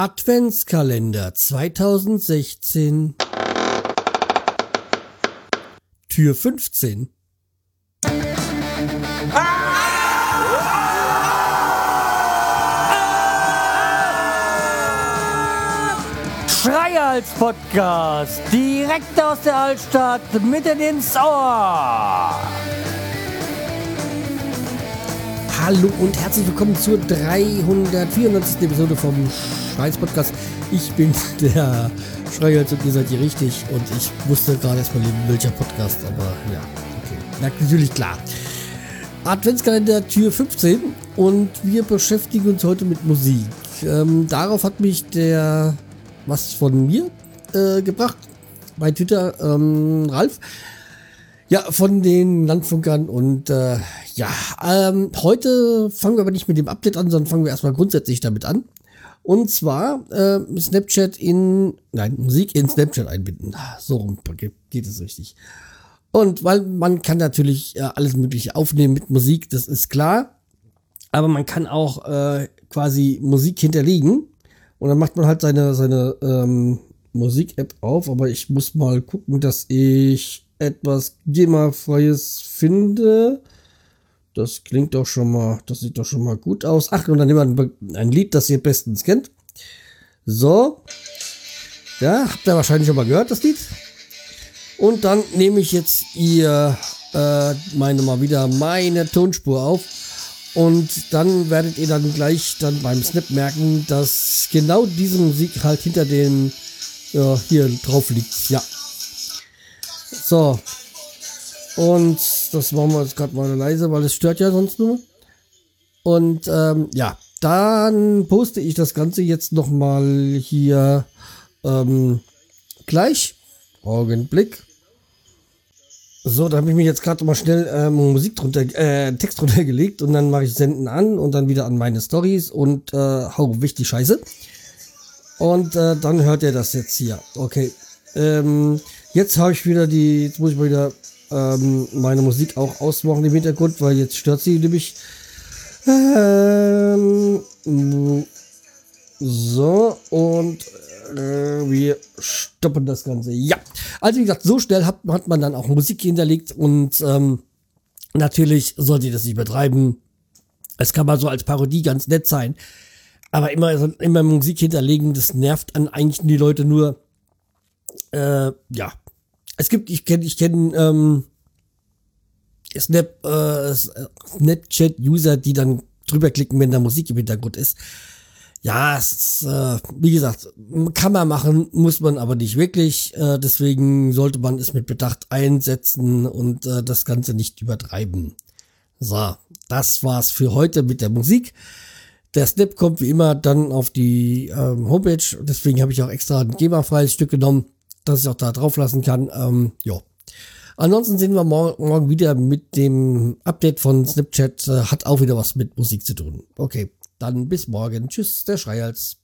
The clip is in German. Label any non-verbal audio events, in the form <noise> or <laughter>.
Adventskalender 2016 Tür 15 Schreihals Podcast, direkt aus der Altstadt, mitten ins Ohr. Hallo und herzlich willkommen zur 394. Episode vom Schreihals Podcast. Ich bin <laughs> der Schreihals und ihr seid hier richtig und ich wusste gerade erstmal welcher Podcast, aber ja, okay. Na, natürlich klar. Adventskalender Tür 15 und wir beschäftigen uns heute mit Musik. Ähm, darauf hat mich der was von mir äh, gebracht bei Twitter, ähm, Ralf. Ja, von den Landfunkern und äh, ja, ähm, heute fangen wir aber nicht mit dem Update an, sondern fangen wir erstmal grundsätzlich damit an. Und zwar äh, Snapchat in, nein, Musik in Snapchat einbinden. So rum geht es richtig. Und weil man kann natürlich äh, alles Mögliche aufnehmen mit Musik, das ist klar. Aber man kann auch äh, quasi Musik hinterlegen. Und dann macht man halt seine, seine ähm, Musik-App auf. Aber ich muss mal gucken, dass ich etwas GEMA-freies finde. Das klingt doch schon mal, das sieht doch schon mal gut aus. Ach, und dann nehmen wir ein Lied, das ihr bestens kennt. So. Ja, habt ihr wahrscheinlich schon mal gehört, das Lied. Und dann nehme ich jetzt ihr, äh, meine mal wieder meine Tonspur auf. Und dann werdet ihr dann gleich dann beim Snap merken, dass genau diese Musik halt hinter dem ja, hier drauf liegt. Ja. So. Und das machen wir jetzt gerade mal leise, weil es stört ja sonst nur. Und ähm, ja, dann poste ich das Ganze jetzt nochmal hier ähm, gleich. Augenblick. So, da habe ich mich jetzt gerade mal schnell ähm, Musik drunter, äh, Text drunter gelegt und dann mache ich Senden an und dann wieder an meine Stories und äh, hau wichtig Scheiße. Und äh, dann hört ihr das jetzt hier. Okay. Ähm, jetzt habe ich wieder die, jetzt muss ich mal wieder ähm, meine Musik auch ausmachen im Hintergrund, weil jetzt stört sie nämlich. Ähm, so, und äh, wir stoppen das Ganze. Ja. Also wie gesagt, so schnell hat, hat man dann auch Musik hinterlegt und ähm, natürlich sollte ihr das nicht betreiben. Es kann mal so als Parodie ganz nett sein. Aber immer, immer Musik hinterlegen, das nervt an eigentlich die Leute nur. Äh, ja. Es gibt, ich kenne, ich kenne ähm, Snap, äh, Snapchat-User, die dann drüber klicken, wenn da Musik im Hintergrund ist. Ja, es ist, äh, wie gesagt, kann man machen, muss man aber nicht wirklich. Äh, deswegen sollte man es mit Bedacht einsetzen und äh, das Ganze nicht übertreiben. So, das war's für heute mit der Musik. Der Snap kommt wie immer dann auf die ähm, Homepage. Deswegen habe ich auch extra ein GEMA-freies Stück genommen, dass ich auch da drauf lassen kann. Ähm, ja. Ansonsten sehen wir morgen wieder mit dem Update von Snapchat. Äh, hat auch wieder was mit Musik zu tun. Okay. Dann bis morgen. Tschüss, der Schreihals.